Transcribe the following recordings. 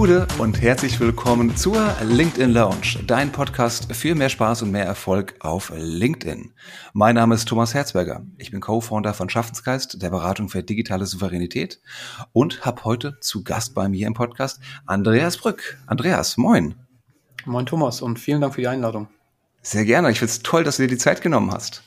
Gude und herzlich willkommen zur LinkedIn Lounge, dein Podcast für mehr Spaß und mehr Erfolg auf LinkedIn. Mein Name ist Thomas Herzberger. Ich bin Co-Founder von Schaffensgeist, der Beratung für digitale Souveränität und habe heute zu Gast bei mir im Podcast Andreas Brück. Andreas, moin. Moin Thomas und vielen Dank für die Einladung. Sehr gerne. Ich finde es toll, dass du dir die Zeit genommen hast.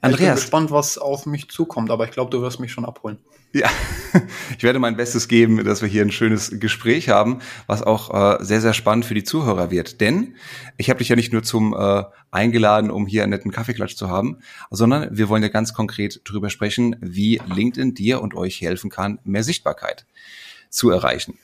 Andreas. Ich bin gespannt, was auf mich zukommt, aber ich glaube, du wirst mich schon abholen. Ja, ich werde mein Bestes geben, dass wir hier ein schönes Gespräch haben, was auch äh, sehr, sehr spannend für die Zuhörer wird. Denn ich habe dich ja nicht nur zum äh, eingeladen, um hier einen netten Kaffeeklatsch zu haben, sondern wir wollen ja ganz konkret darüber sprechen, wie LinkedIn dir und euch helfen kann, mehr Sichtbarkeit zu erreichen.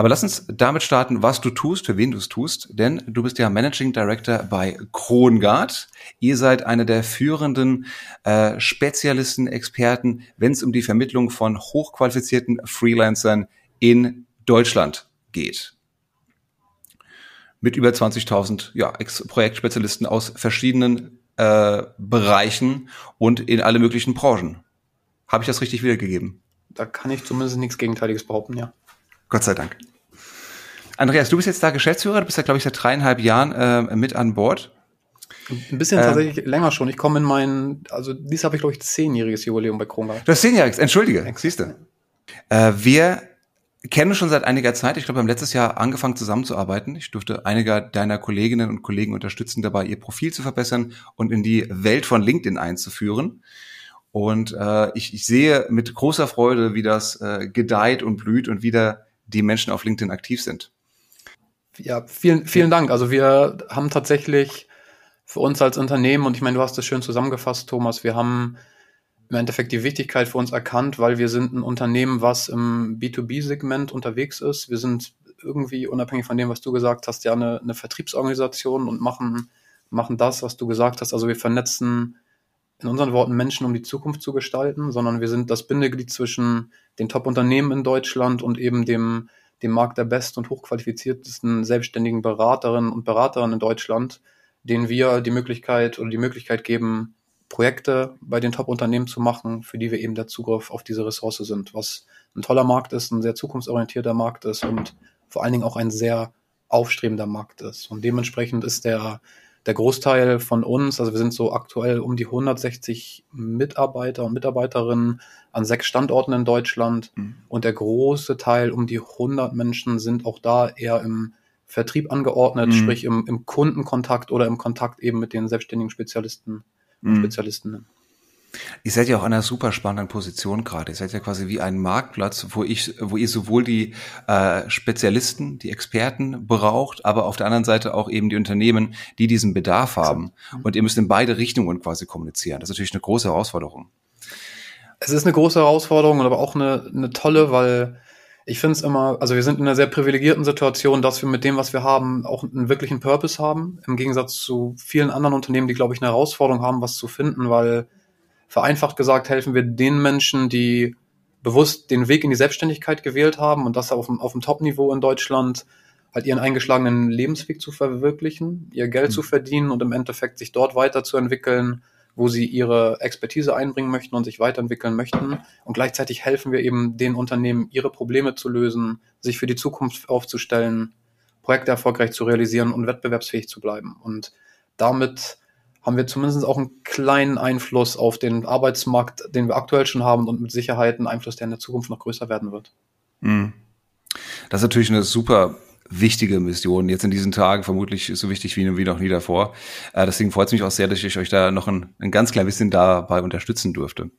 Aber lass uns damit starten, was du tust, für wen du es tust, denn du bist ja Managing Director bei Krongard. Ihr seid einer der führenden äh, Spezialisten, Experten, wenn es um die Vermittlung von hochqualifizierten Freelancern in Deutschland geht. Mit über 20.000 ja, Projektspezialisten aus verschiedenen äh, Bereichen und in alle möglichen Branchen. Habe ich das richtig wiedergegeben? Da kann ich zumindest nichts Gegenteiliges behaupten, ja. Gott sei Dank. Andreas, du bist jetzt da Geschäftsführer, du bist ja, glaube ich, seit dreieinhalb Jahren äh, mit an Bord. Ein bisschen ähm, tatsächlich länger schon. Ich komme in mein, also dies habe ich, glaube ich, zehnjähriges Jubiläum bei Kronga. Du hast zehnjähriges, entschuldige, siehst du. Äh, wir kennen schon seit einiger Zeit. Ich glaube, wir haben letztes Jahr angefangen zusammenzuarbeiten. Ich durfte einige deiner Kolleginnen und Kollegen unterstützen dabei, ihr Profil zu verbessern und in die Welt von LinkedIn einzuführen. Und äh, ich, ich sehe mit großer Freude, wie das äh, gedeiht und blüht und wieder die Menschen auf LinkedIn aktiv sind. Ja, vielen, vielen Dank. Also wir haben tatsächlich für uns als Unternehmen, und ich meine, du hast das schön zusammengefasst, Thomas, wir haben im Endeffekt die Wichtigkeit für uns erkannt, weil wir sind ein Unternehmen, was im B2B-Segment unterwegs ist. Wir sind irgendwie, unabhängig von dem, was du gesagt hast, ja eine, eine Vertriebsorganisation und machen, machen das, was du gesagt hast. Also wir vernetzen in unseren Worten Menschen, um die Zukunft zu gestalten, sondern wir sind das Bindeglied zwischen den Top-Unternehmen in Deutschland und eben dem dem Markt der besten und hochqualifiziertesten selbstständigen Beraterinnen und Beratern in Deutschland, denen wir die Möglichkeit oder die Möglichkeit geben, Projekte bei den Top-Unternehmen zu machen, für die wir eben der Zugriff auf diese Ressource sind, was ein toller Markt ist, ein sehr zukunftsorientierter Markt ist und vor allen Dingen auch ein sehr aufstrebender Markt ist. Und dementsprechend ist der der Großteil von uns, also wir sind so aktuell um die 160 Mitarbeiter und Mitarbeiterinnen an sechs Standorten in Deutschland mhm. und der große Teil, um die 100 Menschen, sind auch da eher im Vertrieb angeordnet, mhm. sprich im, im, Kundenkontakt oder im Kontakt eben mit den selbstständigen Spezialisten und mhm. Spezialistinnen. Ihr seid ja auch an einer super spannenden Position gerade. Ihr seid ja quasi wie ein Marktplatz, wo ich, wo ihr sowohl die äh, Spezialisten, die Experten braucht, aber auf der anderen Seite auch eben die Unternehmen, die diesen Bedarf haben. Und ihr müsst in beide Richtungen quasi kommunizieren. Das ist natürlich eine große Herausforderung. Es ist eine große Herausforderung, aber auch eine, eine tolle, weil ich finde es immer, also wir sind in einer sehr privilegierten Situation, dass wir mit dem, was wir haben, auch einen wirklichen Purpose haben. Im Gegensatz zu vielen anderen Unternehmen, die, glaube ich, eine Herausforderung haben, was zu finden, weil Vereinfacht gesagt helfen wir den Menschen, die bewusst den Weg in die Selbstständigkeit gewählt haben und das auf dem, auf dem Top-Niveau in Deutschland, halt ihren eingeschlagenen Lebensweg zu verwirklichen, ihr Geld mhm. zu verdienen und im Endeffekt sich dort weiterzuentwickeln, wo sie ihre Expertise einbringen möchten und sich weiterentwickeln möchten. Und gleichzeitig helfen wir eben den Unternehmen, ihre Probleme zu lösen, sich für die Zukunft aufzustellen, Projekte erfolgreich zu realisieren und wettbewerbsfähig zu bleiben. Und damit haben wir zumindest auch einen kleinen Einfluss auf den Arbeitsmarkt, den wir aktuell schon haben und mit Sicherheit einen Einfluss, der in der Zukunft noch größer werden wird. Mhm. Das ist natürlich eine super wichtige Mission, jetzt in diesen Tagen vermutlich so wichtig wie, noch nie davor. Äh, deswegen freut es mich auch sehr, dass ich euch da noch ein, ein ganz klein bisschen dabei unterstützen durfte.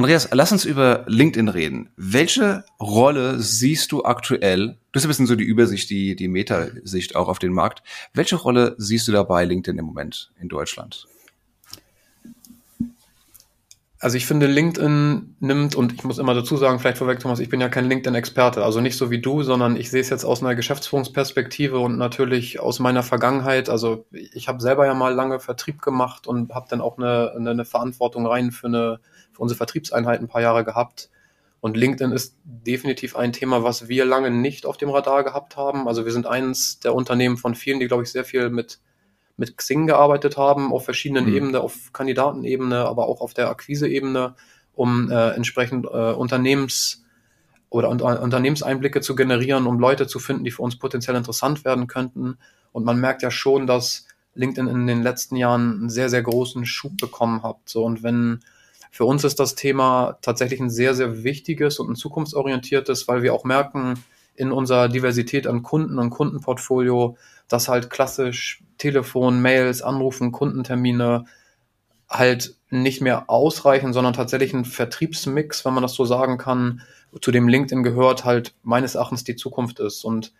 Andreas, lass uns über LinkedIn reden. Welche Rolle siehst du aktuell? Das ist ein bisschen so die Übersicht, die, die Metasicht auch auf den Markt. Welche Rolle siehst du dabei LinkedIn im Moment in Deutschland? Also ich finde, LinkedIn nimmt, und ich muss immer dazu sagen, vielleicht vorweg, Thomas, ich bin ja kein LinkedIn-Experte, also nicht so wie du, sondern ich sehe es jetzt aus einer Geschäftsführungsperspektive und natürlich aus meiner Vergangenheit. Also ich habe selber ja mal lange Vertrieb gemacht und habe dann auch eine, eine, eine Verantwortung rein für eine unsere Vertriebseinheit ein paar Jahre gehabt. Und LinkedIn ist definitiv ein Thema, was wir lange nicht auf dem Radar gehabt haben. Also wir sind eines der Unternehmen von vielen, die, glaube ich, sehr viel mit, mit Xing gearbeitet haben, auf verschiedenen mhm. Ebenen, auf Kandidatenebene, aber auch auf der Akquiseebene, um äh, entsprechend äh, Unternehmens oder Unternehmenseinblicke zu generieren, um Leute zu finden, die für uns potenziell interessant werden könnten. Und man merkt ja schon, dass LinkedIn in den letzten Jahren einen sehr, sehr großen Schub bekommen hat. So, und wenn für uns ist das Thema tatsächlich ein sehr, sehr wichtiges und ein zukunftsorientiertes, weil wir auch merken in unserer Diversität an Kunden und Kundenportfolio, dass halt klassisch Telefon, Mails, Anrufen, Kundentermine halt nicht mehr ausreichen, sondern tatsächlich ein Vertriebsmix, wenn man das so sagen kann, zu dem LinkedIn gehört, halt meines Erachtens die Zukunft ist. Und,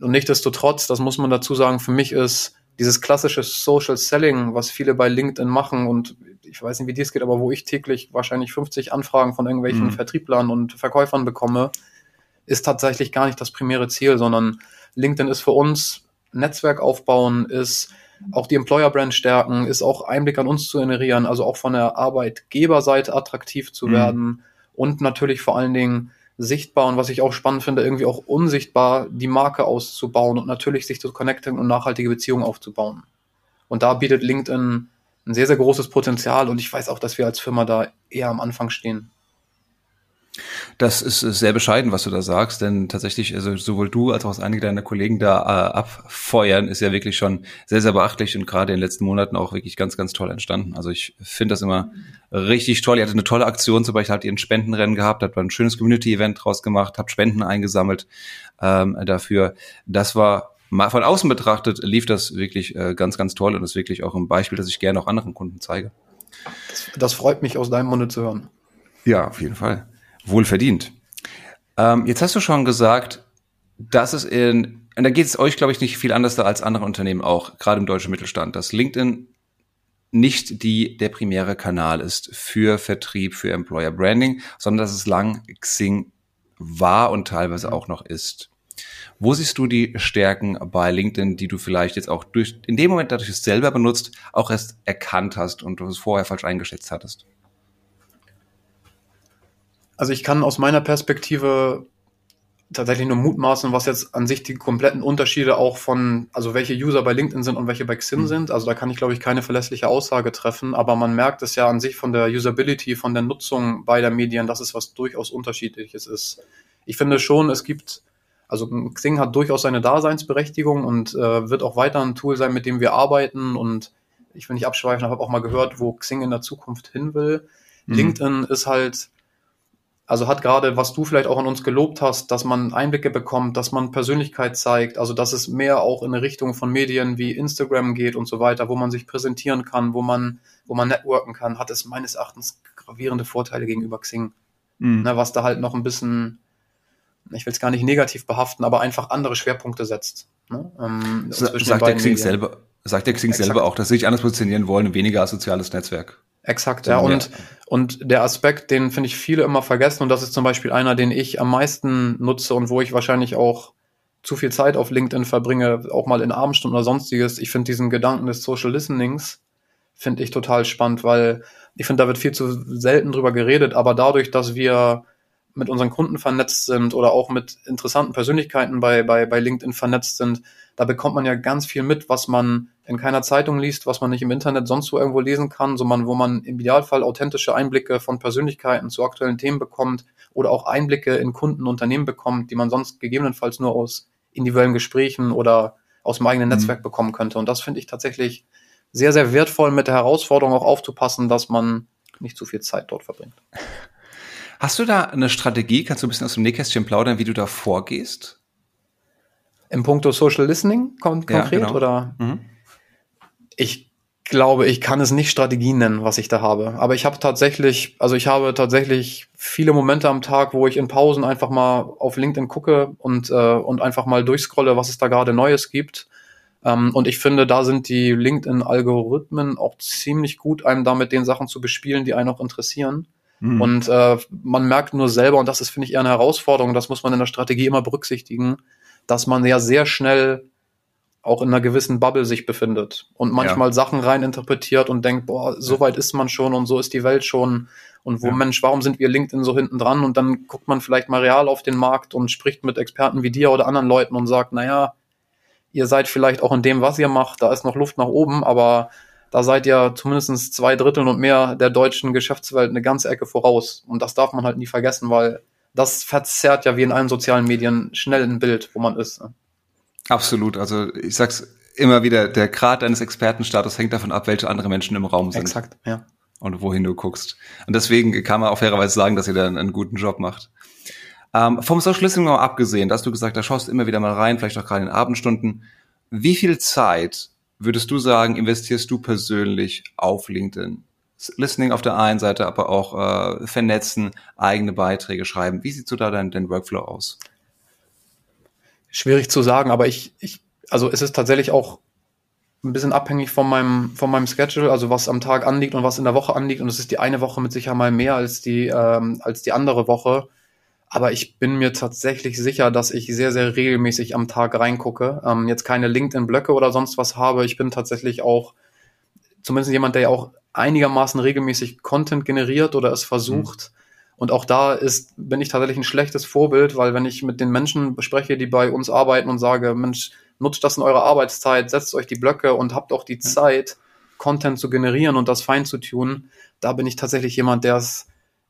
und nichtdestotrotz, das muss man dazu sagen, für mich ist dieses klassische Social Selling, was viele bei LinkedIn machen und ich weiß nicht, wie dies geht, aber wo ich täglich wahrscheinlich 50 Anfragen von irgendwelchen mhm. Vertrieblern und Verkäufern bekomme, ist tatsächlich gar nicht das primäre Ziel, sondern LinkedIn ist für uns Netzwerk aufbauen, ist auch die Employer Brand stärken, ist auch Einblick an uns zu generieren, also auch von der Arbeitgeberseite attraktiv zu mhm. werden und natürlich vor allen Dingen sichtbar und was ich auch spannend finde, irgendwie auch unsichtbar die Marke auszubauen und natürlich sich zu connecten und nachhaltige Beziehungen aufzubauen. Und da bietet LinkedIn ein sehr, sehr großes Potenzial und ich weiß auch, dass wir als Firma da eher am Anfang stehen. Das ist sehr bescheiden, was du da sagst, denn tatsächlich, also sowohl du als auch einige deiner Kollegen da äh, abfeuern, ist ja wirklich schon sehr, sehr beachtlich und gerade in den letzten Monaten auch wirklich ganz, ganz toll entstanden. Also ich finde das immer richtig toll. Ihr hattet eine tolle Aktion, zum Beispiel habt ihr ein Spendenrennen gehabt, habt ein schönes Community-Event draus gemacht, habt Spenden eingesammelt ähm, dafür. Das war mal von außen betrachtet, lief das wirklich äh, ganz, ganz toll und ist wirklich auch ein Beispiel, das ich gerne auch anderen Kunden zeige. Das, das freut mich aus deinem Munde zu hören. Ja, auf jeden Fall wohl verdient. Ähm, jetzt hast du schon gesagt, dass es in, und da geht es euch, glaube ich, nicht viel anders als andere Unternehmen auch, gerade im deutschen Mittelstand, dass LinkedIn nicht die, der primäre Kanal ist für Vertrieb, für Employer Branding, sondern dass es lang Xing war und teilweise auch noch ist. Wo siehst du die Stärken bei LinkedIn, die du vielleicht jetzt auch durch, in dem Moment, dadurch es selber benutzt, auch erst erkannt hast und du es vorher falsch eingeschätzt hattest? Also ich kann aus meiner Perspektive tatsächlich nur mutmaßen, was jetzt an sich die kompletten Unterschiede auch von, also welche User bei LinkedIn sind und welche bei Xing mhm. sind. Also da kann ich, glaube ich, keine verlässliche Aussage treffen, aber man merkt es ja an sich von der Usability, von der Nutzung beider Medien, dass es was durchaus unterschiedliches ist. Ich finde schon, es gibt, also Xing hat durchaus seine Daseinsberechtigung und äh, wird auch weiter ein Tool sein, mit dem wir arbeiten und ich will nicht abschweifen, aber habe auch mal gehört, wo Xing in der Zukunft hin will. Mhm. LinkedIn ist halt also hat gerade, was du vielleicht auch an uns gelobt hast, dass man Einblicke bekommt, dass man Persönlichkeit zeigt, also dass es mehr auch in eine Richtung von Medien wie Instagram geht und so weiter, wo man sich präsentieren kann, wo man, wo man networken kann, hat es meines Erachtens gravierende Vorteile gegenüber Xing. Mhm. Ne, was da halt noch ein bisschen, ich will es gar nicht negativ behaften, aber einfach andere Schwerpunkte setzt. Ne? Ähm, sagt der Xing selber, sagt der Xing Exakt. selber auch, dass sie sich anders positionieren wollen, weniger als soziales Netzwerk. Exakt, ja. Und, und der Aspekt, den finde ich viele immer vergessen, und das ist zum Beispiel einer, den ich am meisten nutze und wo ich wahrscheinlich auch zu viel Zeit auf LinkedIn verbringe, auch mal in Abendstunden oder sonstiges. Ich finde diesen Gedanken des Social Listenings, finde ich total spannend, weil ich finde, da wird viel zu selten drüber geredet, aber dadurch, dass wir mit unseren Kunden vernetzt sind oder auch mit interessanten Persönlichkeiten bei, bei, bei LinkedIn vernetzt sind, da bekommt man ja ganz viel mit, was man in keiner Zeitung liest, was man nicht im Internet sonst wo irgendwo lesen kann, sondern wo man im Idealfall authentische Einblicke von Persönlichkeiten zu aktuellen Themen bekommt oder auch Einblicke in Kunden, und Unternehmen bekommt, die man sonst gegebenenfalls nur aus individuellen Gesprächen oder aus dem eigenen mhm. Netzwerk bekommen könnte. Und das finde ich tatsächlich sehr, sehr wertvoll mit der Herausforderung auch aufzupassen, dass man nicht zu viel Zeit dort verbringt. Hast du da eine Strategie? Kannst du ein bisschen aus dem Nähkästchen plaudern, wie du da vorgehst? Im Punkto Social Listening kon ja, konkret genau. oder? Mhm. Ich glaube, ich kann es nicht Strategien nennen, was ich da habe. Aber ich habe tatsächlich, also ich habe tatsächlich viele Momente am Tag, wo ich in Pausen einfach mal auf LinkedIn gucke und, äh, und einfach mal durchscrolle, was es da gerade Neues gibt. Ähm, und ich finde, da sind die LinkedIn-Algorithmen auch ziemlich gut, einem damit den Sachen zu bespielen, die einen auch interessieren. Mhm. Und äh, man merkt nur selber, und das ist, finde ich, eher eine Herausforderung, das muss man in der Strategie immer berücksichtigen, dass man ja sehr schnell auch in einer gewissen Bubble sich befindet und manchmal ja. Sachen rein interpretiert und denkt, boah, so weit ist man schon und so ist die Welt schon und wo, ja. Mensch, warum sind wir LinkedIn so hinten dran? Und dann guckt man vielleicht mal real auf den Markt und spricht mit Experten wie dir oder anderen Leuten und sagt, naja, ihr seid vielleicht auch in dem, was ihr macht, da ist noch Luft nach oben, aber da seid ihr zumindest zwei Drittel und mehr der deutschen Geschäftswelt eine ganze Ecke voraus. Und das darf man halt nie vergessen, weil das verzerrt ja wie in allen sozialen Medien schnell ein Bild, wo man ist. Ne? Absolut. Also ich sag's immer wieder, der Grad deines Expertenstatus hängt davon ab, welche andere Menschen im Raum sind. Exakt, ja. Und wohin du guckst. Und deswegen kann man auch fairerweise sagen, dass ihr da einen, einen guten Job macht. Ähm, vom Social Listening mal abgesehen, dass du gesagt, da schaust du immer wieder mal rein, vielleicht auch gerade in Abendstunden. Wie viel Zeit würdest du sagen, investierst du persönlich auf LinkedIn? Listening auf der einen Seite, aber auch äh, vernetzen, eigene Beiträge schreiben. Wie sieht so da dein, dein Workflow aus? Schwierig zu sagen, aber ich, ich, also es ist tatsächlich auch ein bisschen abhängig von meinem, von meinem Schedule, also was am Tag anliegt und was in der Woche anliegt. Und es ist die eine Woche mit sicher mal mehr als die, ähm, als die andere Woche. Aber ich bin mir tatsächlich sicher, dass ich sehr, sehr regelmäßig am Tag reingucke. Ähm, jetzt keine LinkedIn-Blöcke oder sonst was habe. Ich bin tatsächlich auch zumindest jemand, der ja auch einigermaßen regelmäßig Content generiert oder es versucht. Mhm. Und auch da ist, bin ich tatsächlich ein schlechtes Vorbild, weil wenn ich mit den Menschen spreche, die bei uns arbeiten und sage, Mensch, nutzt das in eurer Arbeitszeit, setzt euch die Blöcke und habt auch die Zeit, Content zu generieren und das fein zu tun, da bin ich tatsächlich jemand, der es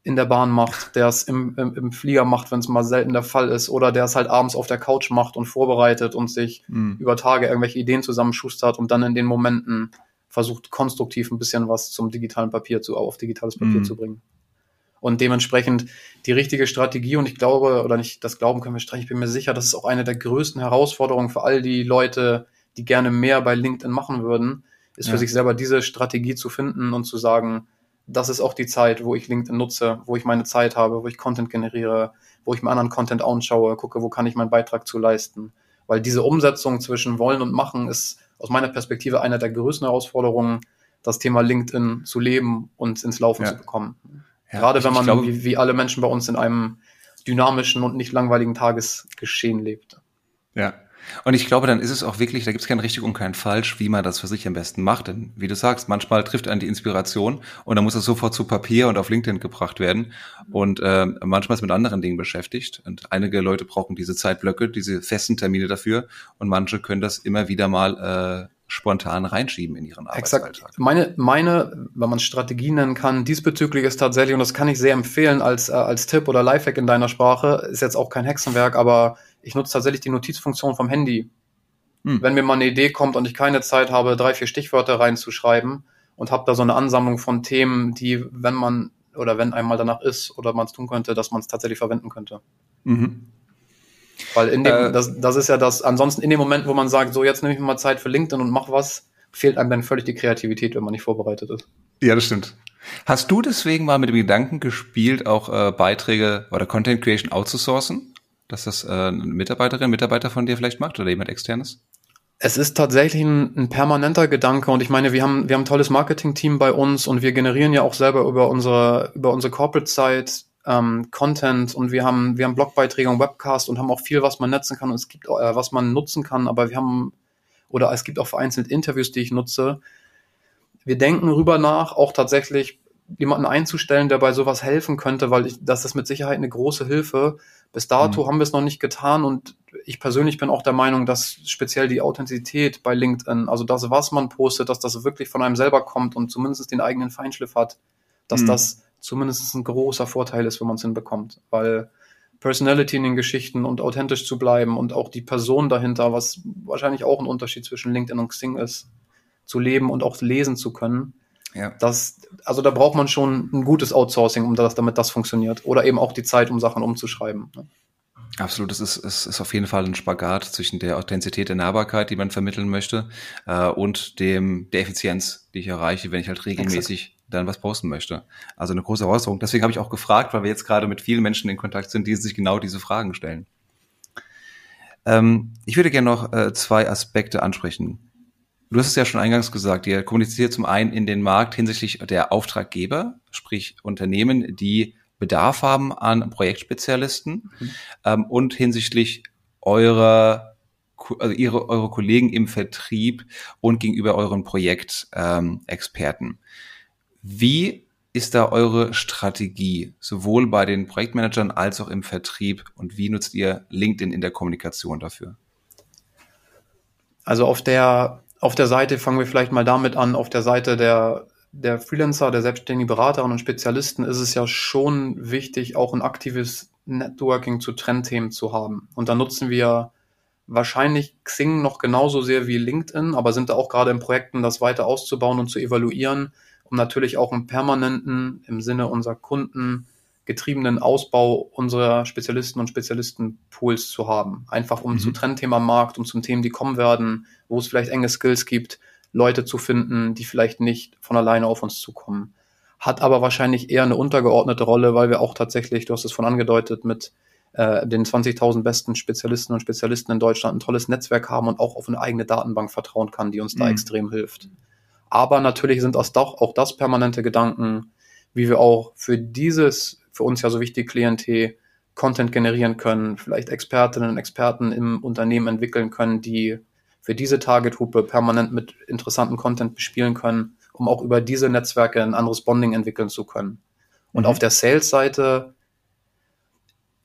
in der Bahn macht, der es im, im, im Flieger macht, wenn es mal selten der Fall ist, oder der es halt abends auf der Couch macht und vorbereitet und sich mhm. über Tage irgendwelche Ideen zusammenschustert und dann in den Momenten versucht, konstruktiv ein bisschen was zum digitalen Papier zu, auf digitales Papier mhm. zu bringen. Und dementsprechend die richtige Strategie, und ich glaube, oder nicht, das Glauben können wir streichen, ich bin mir sicher, das ist auch eine der größten Herausforderungen für all die Leute, die gerne mehr bei LinkedIn machen würden, ist ja. für sich selber diese Strategie zu finden und zu sagen, das ist auch die Zeit, wo ich LinkedIn nutze, wo ich meine Zeit habe, wo ich Content generiere, wo ich mir anderen Content anschaue, gucke, wo kann ich meinen Beitrag zu leisten. Weil diese Umsetzung zwischen Wollen und Machen ist aus meiner Perspektive einer der größten Herausforderungen, das Thema LinkedIn zu leben und ins Laufen ja. zu bekommen. Ja, Gerade wenn man, glaube, wie, wie alle Menschen bei uns, in einem dynamischen und nicht langweiligen Tagesgeschehen lebt. Ja, und ich glaube, dann ist es auch wirklich, da gibt es kein richtig und kein falsch, wie man das für sich am besten macht. Denn wie du sagst, manchmal trifft einen die Inspiration und dann muss es sofort zu Papier und auf LinkedIn gebracht werden. Und äh, manchmal ist mit anderen Dingen beschäftigt. Und einige Leute brauchen diese Zeitblöcke, diese festen Termine dafür. Und manche können das immer wieder mal äh, spontan reinschieben in ihren Arbeitsalltag. Exakt. Meine, meine, wenn man Strategie nennen kann, diesbezüglich ist tatsächlich, und das kann ich sehr empfehlen als, äh, als Tipp oder Lifehack in deiner Sprache, ist jetzt auch kein Hexenwerk, aber ich nutze tatsächlich die Notizfunktion vom Handy. Hm. Wenn mir mal eine Idee kommt und ich keine Zeit habe, drei, vier Stichwörter reinzuschreiben und habe da so eine Ansammlung von Themen, die, wenn man oder wenn einmal danach ist oder man es tun könnte, dass man es tatsächlich verwenden könnte. Mhm. Weil in dem, äh, das, das ist ja das, ansonsten in dem Moment, wo man sagt, so jetzt nehme ich mal Zeit für LinkedIn und mach was, fehlt einem dann völlig die Kreativität, wenn man nicht vorbereitet ist. Ja, das stimmt. Hast du deswegen mal mit dem Gedanken gespielt, auch äh, Beiträge oder Content Creation outzusourcen? Dass das äh, eine Mitarbeiterin, Mitarbeiter von dir vielleicht macht oder jemand externes? Es ist tatsächlich ein, ein, permanenter Gedanke und ich meine, wir haben, wir haben ein tolles Marketing-Team bei uns und wir generieren ja auch selber über unsere, über unsere Corporate-Site ähm, Content und wir haben, wir haben Blogbeiträge und Webcast und haben auch viel, was man netzen kann und es gibt, äh, was man nutzen kann, aber wir haben, oder es gibt auch vereinzelt Interviews, die ich nutze. Wir denken rüber nach, auch tatsächlich jemanden einzustellen, der bei sowas helfen könnte, weil ich, das ist mit Sicherheit eine große Hilfe. Bis dato mhm. haben wir es noch nicht getan und ich persönlich bin auch der Meinung, dass speziell die Authentizität bei LinkedIn, also das, was man postet, dass das wirklich von einem selber kommt und zumindest den eigenen Feinschliff hat, dass mhm. das zumindest ein großer Vorteil ist, wenn man es hinbekommt. Weil Personality in den Geschichten und authentisch zu bleiben und auch die Person dahinter, was wahrscheinlich auch ein Unterschied zwischen LinkedIn und Xing ist, zu leben und auch lesen zu können, ja. Das, also da braucht man schon ein gutes Outsourcing, um das, damit das funktioniert. Oder eben auch die Zeit, um Sachen umzuschreiben. Ne? Absolut, es ist, es ist auf jeden Fall ein Spagat zwischen der Authentizität der Nahbarkeit, die man vermitteln möchte, äh, und dem der Effizienz, die ich erreiche, wenn ich halt regelmäßig Exakt. dann was posten möchte. Also eine große Herausforderung. Deswegen habe ich auch gefragt, weil wir jetzt gerade mit vielen Menschen in Kontakt sind, die sich genau diese Fragen stellen. Ähm, ich würde gerne noch äh, zwei Aspekte ansprechen. Du hast es ja schon eingangs gesagt, ihr kommuniziert zum einen in den Markt hinsichtlich der Auftraggeber, sprich Unternehmen, die Bedarf haben an Projektspezialisten mhm. ähm, und hinsichtlich eurer, also ihre, eure Kollegen im Vertrieb und gegenüber euren Projektexperten. Ähm, Wie ist da eure Strategie, sowohl bei den Projektmanagern als auch im Vertrieb und wie nutzt ihr LinkedIn in der Kommunikation dafür? Also auf der auf der Seite fangen wir vielleicht mal damit an, auf der Seite der, der Freelancer, der selbstständigen Beraterinnen und Spezialisten ist es ja schon wichtig, auch ein aktives Networking zu Trendthemen zu haben. Und da nutzen wir wahrscheinlich Xing noch genauso sehr wie LinkedIn, aber sind da auch gerade in Projekten, das weiter auszubauen und zu evaluieren, um natürlich auch einen permanenten, im Sinne unserer Kunden, getriebenen Ausbau unserer Spezialisten und Spezialistenpools zu haben. Einfach um mhm. zu Trendthema Markt, um zum Themen, die kommen werden, wo es vielleicht enge Skills gibt, Leute zu finden, die vielleicht nicht von alleine auf uns zukommen. Hat aber wahrscheinlich eher eine untergeordnete Rolle, weil wir auch tatsächlich, du hast es von angedeutet, mit äh, den 20.000 besten Spezialisten und Spezialisten in Deutschland ein tolles Netzwerk haben und auch auf eine eigene Datenbank vertrauen kann, die uns mhm. da extrem hilft. Aber natürlich sind das doch auch das permanente Gedanken, wie wir auch für dieses, für uns ja so wichtige Klientel Content generieren können, vielleicht Expertinnen und Experten im Unternehmen entwickeln können, die für diese Targetgruppe permanent mit interessanten Content bespielen können, um auch über diese Netzwerke ein anderes Bonding entwickeln zu können. Und mhm. auf der Sales-Seite,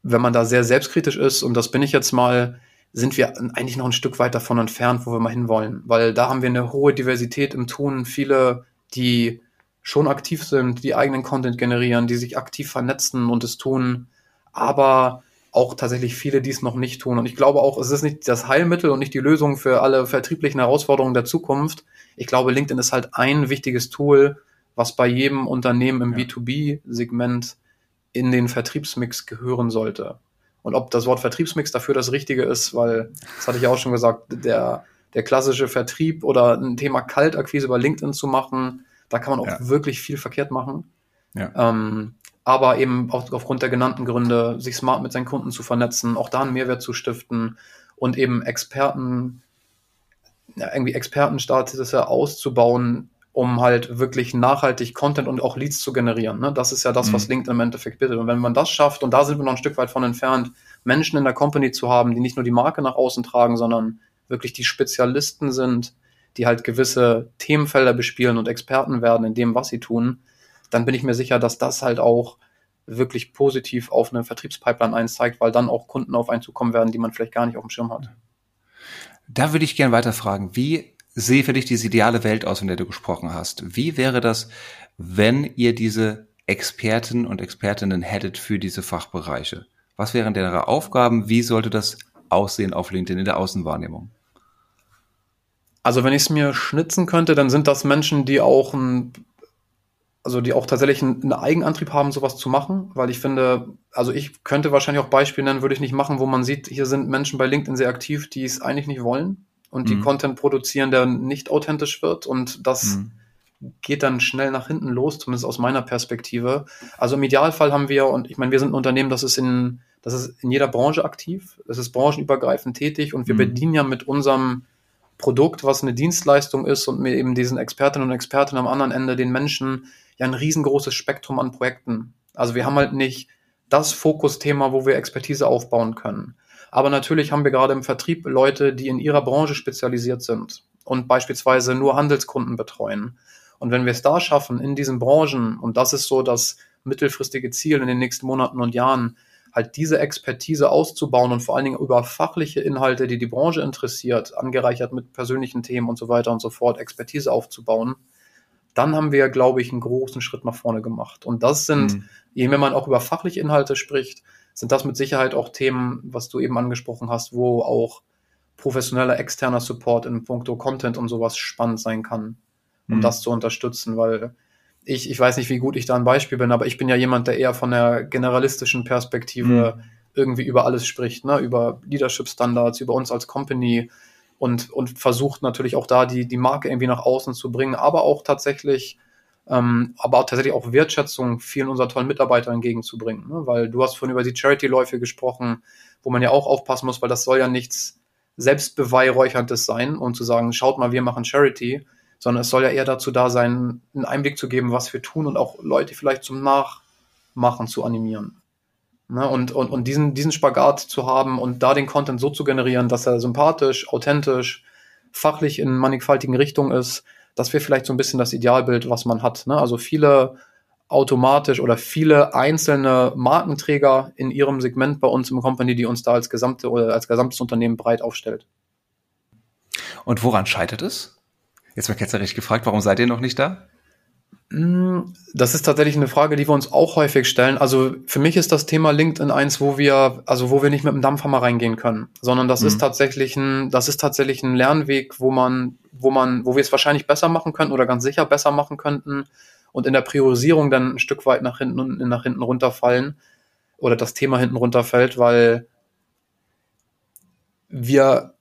wenn man da sehr selbstkritisch ist, und das bin ich jetzt mal, sind wir eigentlich noch ein Stück weit davon entfernt, wo wir mal hinwollen. Weil da haben wir eine hohe Diversität im Tun. Viele, die schon aktiv sind, die eigenen Content generieren, die sich aktiv vernetzen und es tun, aber auch tatsächlich viele, die es noch nicht tun. Und ich glaube auch, es ist nicht das Heilmittel und nicht die Lösung für alle vertrieblichen Herausforderungen der Zukunft. Ich glaube, LinkedIn ist halt ein wichtiges Tool, was bei jedem Unternehmen im ja. B2B-Segment in den Vertriebsmix gehören sollte. Und ob das Wort Vertriebsmix dafür das Richtige ist, weil, das hatte ich auch schon gesagt, der, der klassische Vertrieb oder ein Thema Kaltakquise über LinkedIn zu machen, da kann man auch ja. wirklich viel verkehrt machen. Ja. Ähm, aber eben auch aufgrund der genannten Gründe, sich smart mit seinen Kunden zu vernetzen, auch da einen Mehrwert zu stiften und eben Experten, ja, irgendwie Expertenstatus auszubauen, um halt wirklich nachhaltig Content und auch Leads zu generieren. Ne? Das ist ja das, mhm. was LinkedIn im Endeffekt bittet. Und wenn man das schafft, und da sind wir noch ein Stück weit von entfernt, Menschen in der Company zu haben, die nicht nur die Marke nach außen tragen, sondern wirklich die Spezialisten sind, die halt gewisse Themenfelder bespielen und Experten werden in dem, was sie tun, dann bin ich mir sicher, dass das halt auch wirklich positiv auf eine Vertriebspipeline einzeigt, weil dann auch Kunden auf einen zukommen werden, die man vielleicht gar nicht auf dem Schirm hat. Da würde ich gerne weiter fragen. Wie sehe für dich diese ideale Welt aus, von der du gesprochen hast? Wie wäre das, wenn ihr diese Experten und Expertinnen hättet für diese Fachbereiche? Was wären ihre Aufgaben? Wie sollte das aussehen auf LinkedIn in der Außenwahrnehmung? Also wenn ich es mir schnitzen könnte, dann sind das Menschen, die auch ein, also die auch tatsächlich einen Eigenantrieb haben, sowas zu machen, weil ich finde, also ich könnte wahrscheinlich auch Beispiele nennen, würde ich nicht machen, wo man sieht, hier sind Menschen bei LinkedIn sehr aktiv, die es eigentlich nicht wollen und die mhm. Content produzieren, der nicht authentisch wird und das mhm. geht dann schnell nach hinten los, zumindest aus meiner Perspektive. Also im Idealfall haben wir, und ich meine, wir sind ein Unternehmen, das ist in, das ist in jeder Branche aktiv, es ist branchenübergreifend tätig und wir mhm. bedienen ja mit unserem Produkt, was eine Dienstleistung ist und mir eben diesen Expertinnen und Experten am anderen Ende den Menschen ja ein riesengroßes Spektrum an Projekten. Also wir haben halt nicht das Fokusthema, wo wir Expertise aufbauen können. Aber natürlich haben wir gerade im Vertrieb Leute, die in ihrer Branche spezialisiert sind und beispielsweise nur Handelskunden betreuen. Und wenn wir es da schaffen, in diesen Branchen, und das ist so das mittelfristige Ziel in den nächsten Monaten und Jahren, halt diese Expertise auszubauen und vor allen Dingen über fachliche Inhalte, die die Branche interessiert, angereichert mit persönlichen Themen und so weiter und so fort, Expertise aufzubauen, dann haben wir, glaube ich, einen großen Schritt nach vorne gemacht. Und das sind, mhm. wenn man auch über fachliche Inhalte spricht, sind das mit Sicherheit auch Themen, was du eben angesprochen hast, wo auch professioneller externer Support in puncto Content und sowas spannend sein kann, um mhm. das zu unterstützen, weil ich, ich weiß nicht, wie gut ich da ein Beispiel bin, aber ich bin ja jemand, der eher von der generalistischen Perspektive mhm. irgendwie über alles spricht, ne? über Leadership Standards, über uns als Company und, und versucht natürlich auch da die, die Marke irgendwie nach außen zu bringen, aber auch tatsächlich, ähm, aber auch tatsächlich auch Wertschätzung vielen unserer tollen Mitarbeiter entgegenzubringen, ne? weil du hast vorhin über die Charity-Läufe gesprochen, wo man ja auch aufpassen muss, weil das soll ja nichts Selbstbeweihräucherndes sein und zu sagen, schaut mal, wir machen Charity, sondern es soll ja eher dazu da sein, einen Einblick zu geben, was wir tun und auch Leute vielleicht zum Nachmachen zu animieren. Ne? Und, und, und diesen, diesen Spagat zu haben und da den Content so zu generieren, dass er sympathisch, authentisch, fachlich in mannigfaltigen Richtungen ist, das wäre vielleicht so ein bisschen das Idealbild, was man hat. Ne? Also viele automatisch oder viele einzelne Markenträger in ihrem Segment bei uns im Company, die uns da als gesamte oder als gesamtes Unternehmen breit aufstellt. Und woran scheitert es? Jetzt mal ketzerisch gefragt, warum seid ihr noch nicht da? Hm, das ist tatsächlich eine Frage, die wir uns auch häufig stellen. Also für mich ist das Thema LinkedIn eins, wo wir, also wo wir nicht mit dem Dampfhammer reingehen können, sondern das mhm. ist tatsächlich ein, das ist tatsächlich ein Lernweg, wo man, wo man, wo wir es wahrscheinlich besser machen könnten oder ganz sicher besser machen könnten und in der Priorisierung dann ein Stück weit nach hinten und nach hinten runterfallen oder das Thema hinten runterfällt, weil wir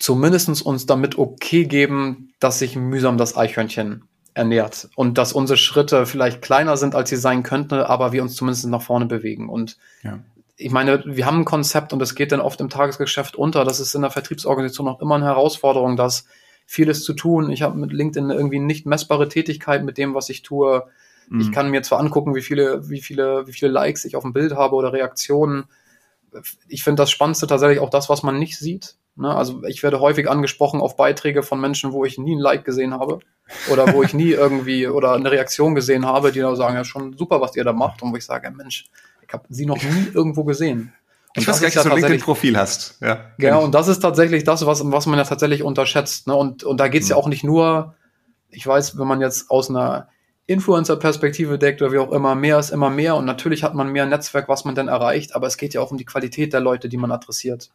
zumindestens uns damit okay geben, dass sich mühsam das Eichhörnchen ernährt und dass unsere Schritte vielleicht kleiner sind, als sie sein könnten, aber wir uns zumindest nach vorne bewegen. Und ja. ich meine, wir haben ein Konzept und es geht dann oft im Tagesgeschäft unter. Das ist in der Vertriebsorganisation auch immer eine Herausforderung, dass vieles zu tun. Ich habe mit LinkedIn irgendwie nicht messbare Tätigkeit mit dem, was ich tue. Mhm. Ich kann mir zwar angucken, wie viele, wie viele, wie viele Likes ich auf dem Bild habe oder Reaktionen. Ich finde das Spannendste tatsächlich auch das, was man nicht sieht. Ne? Also ich werde häufig angesprochen auf Beiträge von Menschen, wo ich nie ein Like gesehen habe oder wo ich nie irgendwie oder eine Reaktion gesehen habe, die da sagen, ja schon super, was ihr da macht und wo ich sage, Mensch, ich habe sie noch nie irgendwo gesehen. Und ich weiß gar nicht, dass du ein LinkedIn-Profil hast. Ja, genau, und das ist tatsächlich das, was, was man ja tatsächlich unterschätzt. Ne? Und, und da geht's mhm. ja auch nicht nur, ich weiß, wenn man jetzt aus einer Influencer-Perspektive deckt oder wie auch immer, mehr ist immer mehr und natürlich hat man mehr Netzwerk, was man denn erreicht, aber es geht ja auch um die Qualität der Leute, die man adressiert.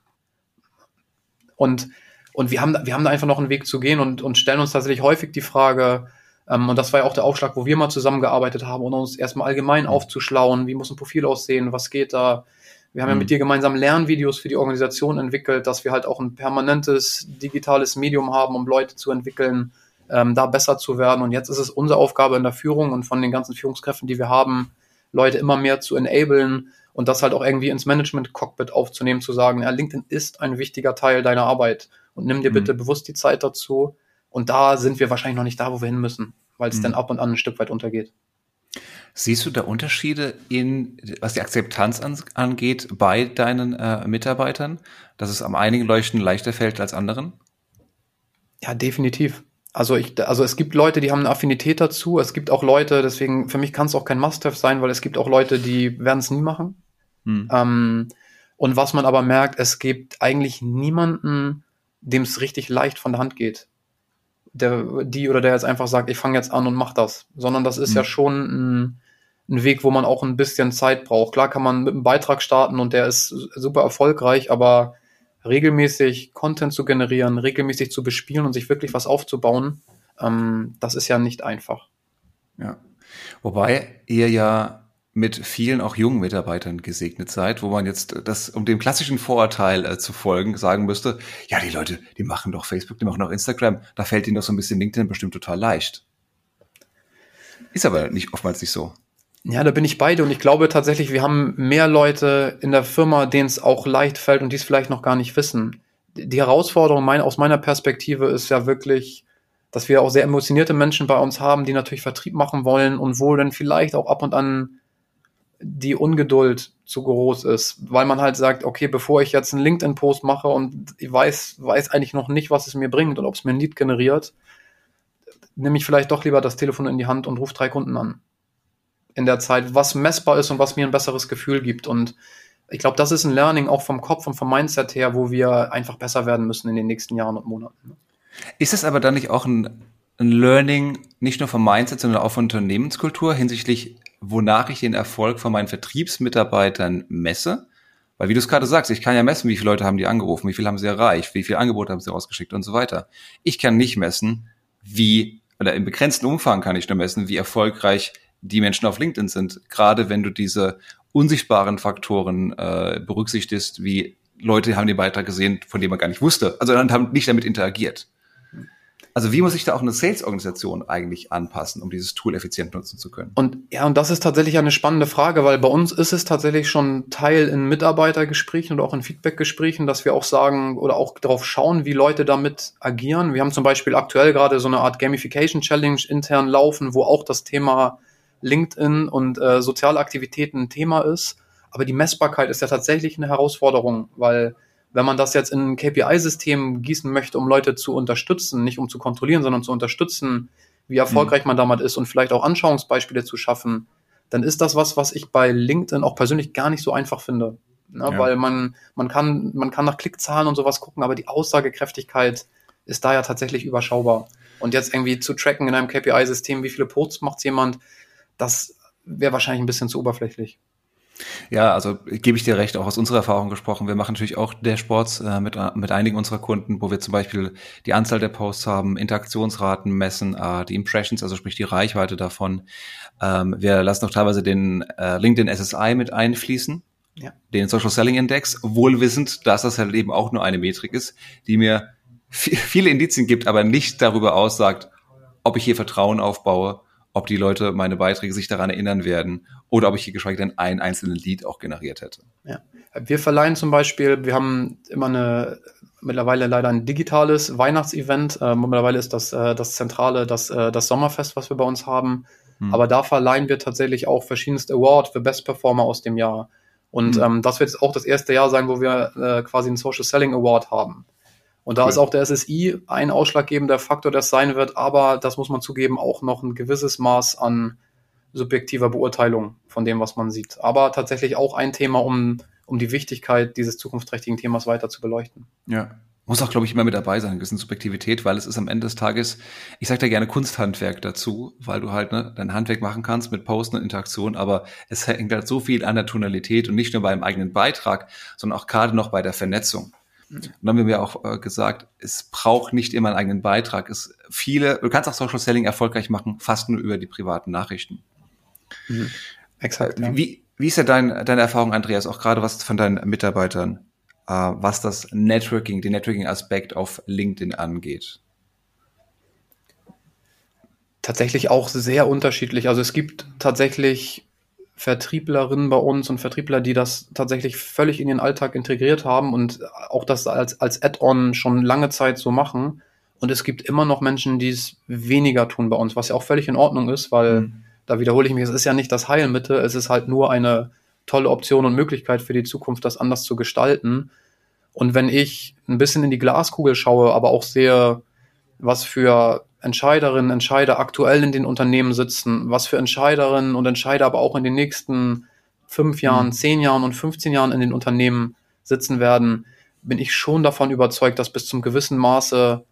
Und, und wir, haben, wir haben da einfach noch einen Weg zu gehen und, und stellen uns tatsächlich häufig die Frage, ähm, und das war ja auch der Aufschlag, wo wir mal zusammengearbeitet haben, um uns erstmal allgemein aufzuschlauen, wie muss ein Profil aussehen, was geht da. Wir haben mhm. ja mit dir gemeinsam Lernvideos für die Organisation entwickelt, dass wir halt auch ein permanentes digitales Medium haben, um Leute zu entwickeln, ähm, da besser zu werden. Und jetzt ist es unsere Aufgabe in der Führung und von den ganzen Führungskräften, die wir haben, Leute immer mehr zu enablen und das halt auch irgendwie ins Management-Cockpit aufzunehmen, zu sagen, ja, LinkedIn ist ein wichtiger Teil deiner Arbeit und nimm dir mhm. bitte bewusst die Zeit dazu. Und da sind wir wahrscheinlich noch nicht da, wo wir hin müssen, weil es mhm. dann ab und an ein Stück weit untergeht. Siehst du da Unterschiede in, was die Akzeptanz an, angeht, bei deinen äh, Mitarbeitern, dass es am einigen Leuchten leichter fällt als anderen? Ja, definitiv. Also ich, also es gibt Leute, die haben eine Affinität dazu. Es gibt auch Leute, deswegen für mich kann es auch kein Must-have sein, weil es gibt auch Leute, die werden es nie machen. Hm. Ähm, und was man aber merkt, es gibt eigentlich niemanden, dem es richtig leicht von der Hand geht. Der, die oder der jetzt einfach sagt, ich fange jetzt an und mach das. Sondern das ist hm. ja schon ein, ein Weg, wo man auch ein bisschen Zeit braucht. Klar kann man mit einem Beitrag starten und der ist super erfolgreich, aber regelmäßig Content zu generieren, regelmäßig zu bespielen und sich wirklich was aufzubauen, ähm, das ist ja nicht einfach. Ja. Wobei ihr ja mit vielen auch jungen Mitarbeitern gesegnet seid, wo man jetzt das, um dem klassischen Vorurteil äh, zu folgen, sagen müsste, ja, die Leute, die machen doch Facebook, die machen doch Instagram, da fällt ihnen doch so ein bisschen LinkedIn bestimmt total leicht. Ist aber nicht oftmals nicht so. Ja, da bin ich beide und ich glaube tatsächlich, wir haben mehr Leute in der Firma, denen es auch leicht fällt und die es vielleicht noch gar nicht wissen. Die Herausforderung mein, aus meiner Perspektive ist ja wirklich, dass wir auch sehr emotionierte Menschen bei uns haben, die natürlich Vertrieb machen wollen und wo dann vielleicht auch ab und an die Ungeduld zu groß ist, weil man halt sagt, okay, bevor ich jetzt einen LinkedIn-Post mache und ich weiß, weiß eigentlich noch nicht, was es mir bringt und ob es mir ein Lied generiert, nehme ich vielleicht doch lieber das Telefon in die Hand und rufe drei Kunden an in der Zeit, was messbar ist und was mir ein besseres Gefühl gibt. Und ich glaube, das ist ein Learning auch vom Kopf und vom Mindset her, wo wir einfach besser werden müssen in den nächsten Jahren und Monaten. Ist es aber dann nicht auch ein, ein Learning, nicht nur vom Mindset, sondern auch von Unternehmenskultur hinsichtlich, wonach ich den Erfolg von meinen Vertriebsmitarbeitern messe? Weil wie du es gerade sagst, ich kann ja messen, wie viele Leute haben die angerufen, wie viel haben sie erreicht, wie viele Angebote haben sie rausgeschickt und so weiter. Ich kann nicht messen, wie, oder im begrenzten Umfang kann ich nur messen, wie erfolgreich die Menschen auf LinkedIn sind. Gerade wenn du diese unsichtbaren Faktoren äh, berücksichtigst, wie Leute haben den Beitrag gesehen, von dem man gar nicht wusste, also dann haben nicht damit interagiert. Also wie muss sich da auch eine Sales-Organisation eigentlich anpassen, um dieses Tool effizient nutzen zu können? Und ja, und das ist tatsächlich eine spannende Frage, weil bei uns ist es tatsächlich schon Teil in Mitarbeitergesprächen oder auch in Feedbackgesprächen, dass wir auch sagen oder auch darauf schauen, wie Leute damit agieren. Wir haben zum Beispiel aktuell gerade so eine Art Gamification Challenge intern laufen, wo auch das Thema LinkedIn und äh, soziale ein Thema ist. Aber die Messbarkeit ist ja tatsächlich eine Herausforderung, weil wenn man das jetzt in ein KPI-System gießen möchte, um Leute zu unterstützen, nicht um zu kontrollieren, sondern zu unterstützen, wie erfolgreich mhm. man damit ist und vielleicht auch Anschauungsbeispiele zu schaffen, dann ist das was, was ich bei LinkedIn auch persönlich gar nicht so einfach finde. Ne? Ja. Weil man, man kann, man kann nach Klickzahlen und sowas gucken, aber die Aussagekräftigkeit ist da ja tatsächlich überschaubar. Und jetzt irgendwie zu tracken in einem KPI-System, wie viele Posts macht jemand, das wäre wahrscheinlich ein bisschen zu oberflächlich. Ja, also gebe ich dir recht, auch aus unserer Erfahrung gesprochen. Wir machen natürlich auch Dashboards äh, mit, äh, mit einigen unserer Kunden, wo wir zum Beispiel die Anzahl der Posts haben, Interaktionsraten messen, äh, die Impressions, also sprich die Reichweite davon. Ähm, wir lassen auch teilweise den äh, LinkedIn SSI mit einfließen, ja. den Social Selling Index, wohlwissend, dass das halt eben auch nur eine Metrik ist, die mir viele Indizien gibt, aber nicht darüber aussagt, ob ich hier Vertrauen aufbaue ob die Leute meine Beiträge sich daran erinnern werden oder ob ich hier geschweige denn einen einzelnen Lied auch generiert hätte. Ja. Wir verleihen zum Beispiel, wir haben immer eine mittlerweile leider ein digitales Weihnachtsevent. Äh, mittlerweile ist das äh, das zentrale, das, äh, das Sommerfest, was wir bei uns haben. Hm. Aber da verleihen wir tatsächlich auch verschiedenste Awards für Best Performer aus dem Jahr. Und hm. ähm, das wird jetzt auch das erste Jahr sein, wo wir äh, quasi einen Social Selling Award haben. Und da cool. ist auch der SSI ein ausschlaggebender Faktor, der sein wird, aber das muss man zugeben, auch noch ein gewisses Maß an subjektiver Beurteilung von dem, was man sieht. Aber tatsächlich auch ein Thema, um, um die Wichtigkeit dieses zukunftsträchtigen Themas weiter zu beleuchten. Ja. Muss auch, glaube ich, immer mit dabei sein, eine gewisse Subjektivität, weil es ist am Ende des Tages, ich sage da gerne Kunsthandwerk dazu, weil du halt ne, dein Handwerk machen kannst mit Posten und Interaktion, aber es hängt halt so viel an der Tonalität und nicht nur beim eigenen Beitrag, sondern auch gerade noch bei der Vernetzung. Und dann haben wir auch äh, gesagt, es braucht nicht immer einen eigenen Beitrag. Es viele, du kannst auch Social Selling erfolgreich machen, fast nur über die privaten Nachrichten. Mhm. Exakt. Ja. Wie, wie ist ja dein, deine Erfahrung, Andreas, auch gerade was von deinen Mitarbeitern, äh, was das Networking, den Networking-Aspekt auf LinkedIn angeht? Tatsächlich auch sehr unterschiedlich. Also es gibt tatsächlich Vertrieblerinnen bei uns und Vertriebler, die das tatsächlich völlig in ihren Alltag integriert haben und auch das als, als Add-on schon lange Zeit so machen. Und es gibt immer noch Menschen, die es weniger tun bei uns, was ja auch völlig in Ordnung ist, weil mhm. da wiederhole ich mich, es ist ja nicht das Heilmittel, es ist halt nur eine tolle Option und Möglichkeit für die Zukunft, das anders zu gestalten. Und wenn ich ein bisschen in die Glaskugel schaue, aber auch sehe, was für Entscheiderinnen, Entscheider aktuell in den Unternehmen sitzen, was für Entscheiderinnen und Entscheider aber auch in den nächsten fünf Jahren, mhm. zehn Jahren und 15 Jahren in den Unternehmen sitzen werden, bin ich schon davon überzeugt, dass bis zum gewissen Maße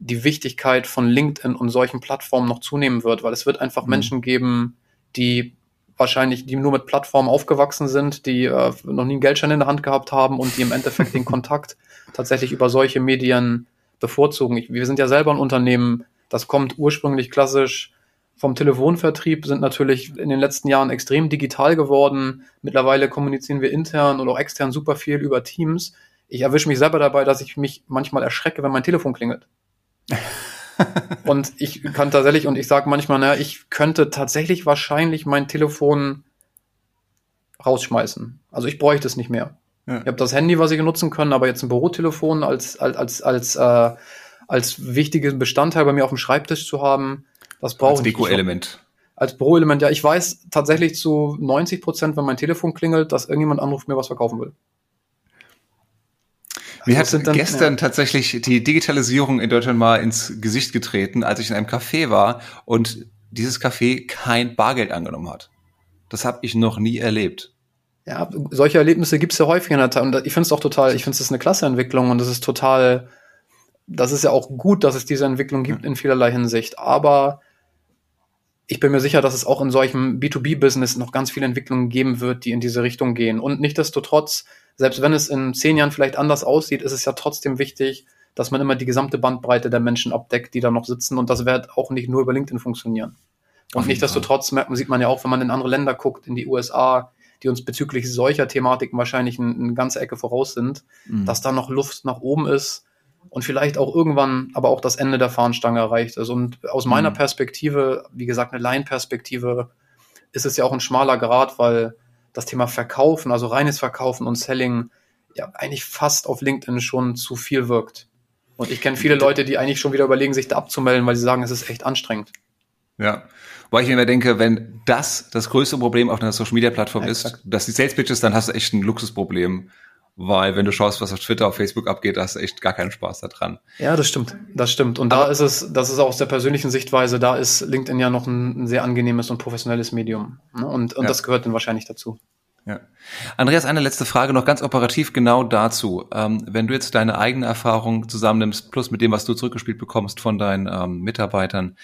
die Wichtigkeit von LinkedIn und solchen Plattformen noch zunehmen wird, weil es wird einfach mhm. Menschen geben, die wahrscheinlich, die nur mit Plattformen aufgewachsen sind, die äh, noch nie einen Geldschein in der Hand gehabt haben und die im Endeffekt den Kontakt tatsächlich über solche Medien bevorzugen. Ich, wir sind ja selber ein Unternehmen, das kommt ursprünglich klassisch vom Telefonvertrieb, sind natürlich in den letzten Jahren extrem digital geworden. Mittlerweile kommunizieren wir intern und auch extern super viel über Teams. Ich erwische mich selber dabei, dass ich mich manchmal erschrecke, wenn mein Telefon klingelt. und ich kann tatsächlich, und ich sage manchmal, naja, ich könnte tatsächlich wahrscheinlich mein Telefon rausschmeißen. Also ich bräuchte es nicht mehr. Ja. Ich habe das Handy, was ich nutzen können, aber jetzt ein Bürotelefon als, als, als, als äh, als wichtiges Bestandteil bei mir auf dem Schreibtisch zu haben. Das brauche ich. Als Deko-Element. Als Büroelement, ja. Ich weiß tatsächlich zu 90 Prozent, wenn mein Telefon klingelt, dass irgendjemand anruft, mir was verkaufen will. Mir hat dann, gestern ja. tatsächlich die Digitalisierung in Deutschland mal ins Gesicht getreten, als ich in einem Café war und dieses Café kein Bargeld angenommen hat. Das habe ich noch nie erlebt. Ja, solche Erlebnisse gibt es ja häufig in der Tat. Und ich finde es auch total, ich finde es eine klasse Entwicklung und es ist total das ist ja auch gut, dass es diese Entwicklung gibt in vielerlei Hinsicht. Aber ich bin mir sicher, dass es auch in solchem B2B-Business noch ganz viele Entwicklungen geben wird, die in diese Richtung gehen. Und nichtdestotrotz, selbst wenn es in zehn Jahren vielleicht anders aussieht, ist es ja trotzdem wichtig, dass man immer die gesamte Bandbreite der Menschen abdeckt, die da noch sitzen. Und das wird auch nicht nur über LinkedIn funktionieren. Und nichtdestotrotz merkt man, sieht man ja auch, wenn man in andere Länder guckt, in die USA, die uns bezüglich solcher Thematiken wahrscheinlich eine, eine ganze Ecke voraus sind, mhm. dass da noch Luft nach oben ist und vielleicht auch irgendwann aber auch das Ende der Fahnenstange erreicht ist. Und aus meiner mhm. Perspektive, wie gesagt, eine Laienperspektive, ist es ja auch ein schmaler Grad, weil das Thema Verkaufen, also reines Verkaufen und Selling, ja eigentlich fast auf LinkedIn schon zu viel wirkt. Und ich kenne viele Leute, die eigentlich schon wieder überlegen, sich da abzumelden, weil sie sagen, es ist echt anstrengend. Ja. Weil ich mir immer denke, wenn das das größte Problem auf einer Social Media Plattform ist, dass die Sales Pitches, dann hast du echt ein Luxusproblem weil wenn du schaust, was auf Twitter, auf Facebook abgeht, hast du echt gar keinen Spaß daran. Ja, das stimmt, das stimmt. Und Aber da ist es, das ist auch aus der persönlichen Sichtweise, da ist LinkedIn ja noch ein, ein sehr angenehmes und professionelles Medium. Ne? Und, und ja. das gehört dann wahrscheinlich dazu. Ja. Andreas, eine letzte Frage noch ganz operativ genau dazu. Ähm, wenn du jetzt deine eigene Erfahrung zusammennimmst, plus mit dem, was du zurückgespielt bekommst von deinen ähm, Mitarbeitern,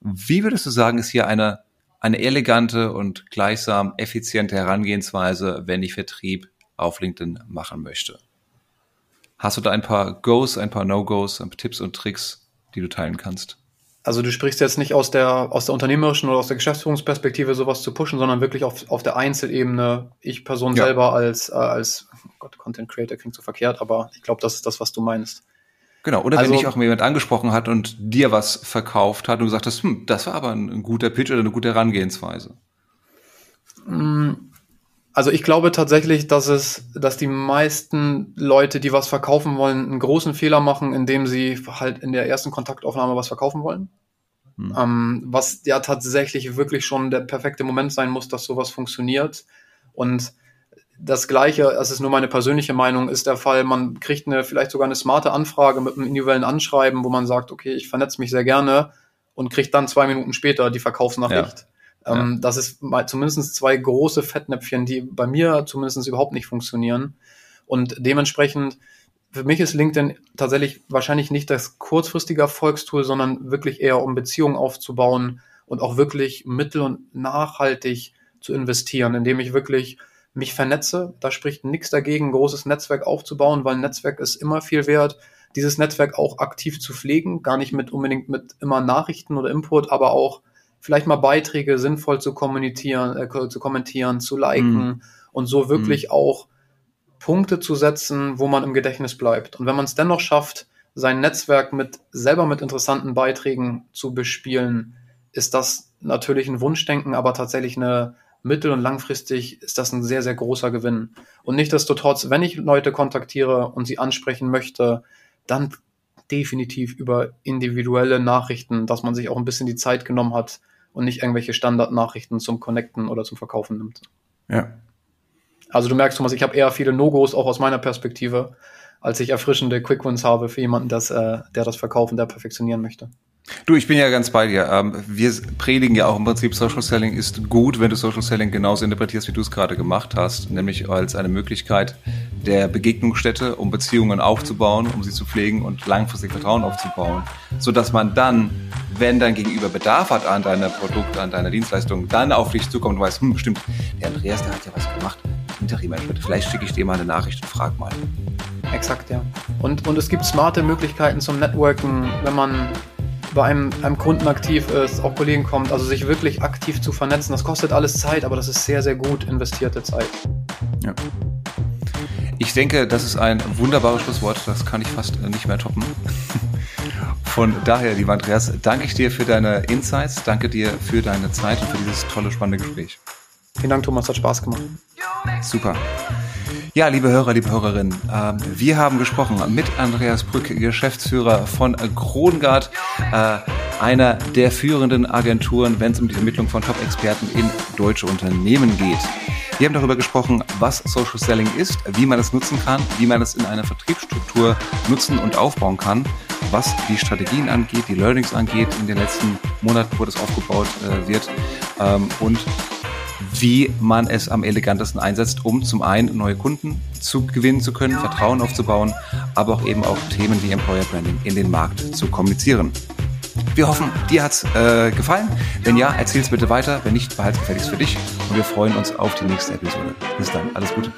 wie würdest du sagen, ist hier eine, eine elegante und gleichsam effiziente Herangehensweise, wenn ich Vertrieb auf LinkedIn machen möchte? Hast du da ein paar Goes, ein paar No-Gos, Tipps und Tricks, die du teilen kannst? Also du sprichst jetzt nicht aus der, aus der unternehmerischen oder aus der Geschäftsführungsperspektive sowas zu pushen, sondern wirklich auf, auf der Einzelebene, ich Person ja. selber als, äh, als oh Gott, Content Creator klingt so verkehrt, aber ich glaube, das ist das, was du meinst. Genau, oder also, wenn dich auch jemand angesprochen hat und dir was verkauft hat und du sagtest, hm, das war aber ein, ein guter Pitch oder eine gute Herangehensweise. Also ich glaube tatsächlich, dass es, dass die meisten Leute, die was verkaufen wollen, einen großen Fehler machen, indem sie halt in der ersten Kontaktaufnahme was verkaufen wollen. Hm. Ähm, was ja tatsächlich wirklich schon der perfekte Moment sein muss, dass sowas funktioniert. Und das Gleiche, das ist nur meine persönliche Meinung, ist der Fall, man kriegt eine, vielleicht sogar eine smarte Anfrage mit einem individuellen Anschreiben, wo man sagt, okay, ich vernetze mich sehr gerne und kriegt dann zwei Minuten später die Verkaufsnachricht. Ja. Ähm, ja. Das ist mal zumindest zwei große Fettnäpfchen, die bei mir zumindest überhaupt nicht funktionieren. Und dementsprechend für mich ist LinkedIn tatsächlich wahrscheinlich nicht das kurzfristige Erfolgstool, sondern wirklich eher um Beziehungen aufzubauen und auch wirklich mittel- und nachhaltig zu investieren, indem ich wirklich mich vernetze. Da spricht nichts dagegen, ein großes Netzwerk aufzubauen, weil ein Netzwerk ist immer viel wert. Dieses Netzwerk auch aktiv zu pflegen, gar nicht mit unbedingt mit immer Nachrichten oder Input, aber auch vielleicht mal Beiträge sinnvoll zu kommentieren, äh, zu kommentieren, zu liken mhm. und so wirklich mhm. auch Punkte zu setzen, wo man im Gedächtnis bleibt. Und wenn man es dennoch schafft, sein Netzwerk mit selber mit interessanten Beiträgen zu bespielen, ist das natürlich ein Wunschdenken, aber tatsächlich eine mittel- und langfristig ist das ein sehr, sehr großer Gewinn. Und nichtdestotrotz, wenn ich Leute kontaktiere und sie ansprechen möchte, dann definitiv über individuelle Nachrichten, dass man sich auch ein bisschen die Zeit genommen hat und nicht irgendwelche Standardnachrichten zum Connecten oder zum Verkaufen nimmt. Ja, also du merkst, Thomas, ich habe eher viele No-Gos auch aus meiner Perspektive, als ich erfrischende Quick-Wins habe für jemanden, das, äh, der das verkaufen, der perfektionieren möchte. Du, ich bin ja ganz bei dir. Ähm, wir predigen ja auch im Prinzip, Social Selling ist gut, wenn du Social Selling genauso interpretierst, wie du es gerade gemacht hast, nämlich als eine Möglichkeit der Begegnungsstätte, um Beziehungen aufzubauen, um sie zu pflegen und langfristig Vertrauen aufzubauen, so dass man dann, wenn dein Gegenüber Bedarf hat an deiner Produkte, an deiner Dienstleistung, dann auf dich zukommt und weiß, hm, stimmt, der Andreas, der hat ja was gemacht Interim-Management. Vielleicht schicke ich dir mal eine Nachricht und frag mal. Exakt, ja. Und, und es gibt smarte Möglichkeiten zum Networken, wenn man bei einem, einem Kunden aktiv ist, auch Kollegen kommt, also sich wirklich aktiv zu vernetzen. Das kostet alles Zeit, aber das ist sehr, sehr gut investierte Zeit. Ja. Ich denke, das ist ein wunderbares Schlusswort. Das kann ich fast nicht mehr toppen. Von daher, lieber Andreas, danke ich dir für deine Insights, danke dir für deine Zeit und für dieses tolle, spannende Gespräch. Vielen Dank, Thomas, hat Spaß gemacht. Super. Ja, liebe Hörer, liebe Hörerinnen, äh, wir haben gesprochen mit Andreas Brück, Geschäftsführer von Kronengard, äh, einer der führenden Agenturen, wenn es um die Vermittlung von Top-Experten in deutsche Unternehmen geht. Wir haben darüber gesprochen, was Social Selling ist, wie man es nutzen kann, wie man es in einer Vertriebsstruktur nutzen und aufbauen kann, was die Strategien angeht, die Learnings angeht in den letzten Monaten, wo das aufgebaut äh, wird ähm, und wie man es am elegantesten einsetzt, um zum einen neue Kunden zu gewinnen zu können, Vertrauen aufzubauen, aber auch eben auch Themen wie Employer Branding in den Markt zu kommunizieren. Wir hoffen, dir hat's äh, gefallen. Wenn ja, erzähl's bitte weiter. Wenn nicht, behalt's gefälligst für dich. Und wir freuen uns auf die nächste Episode. Bis dann. Alles Gute.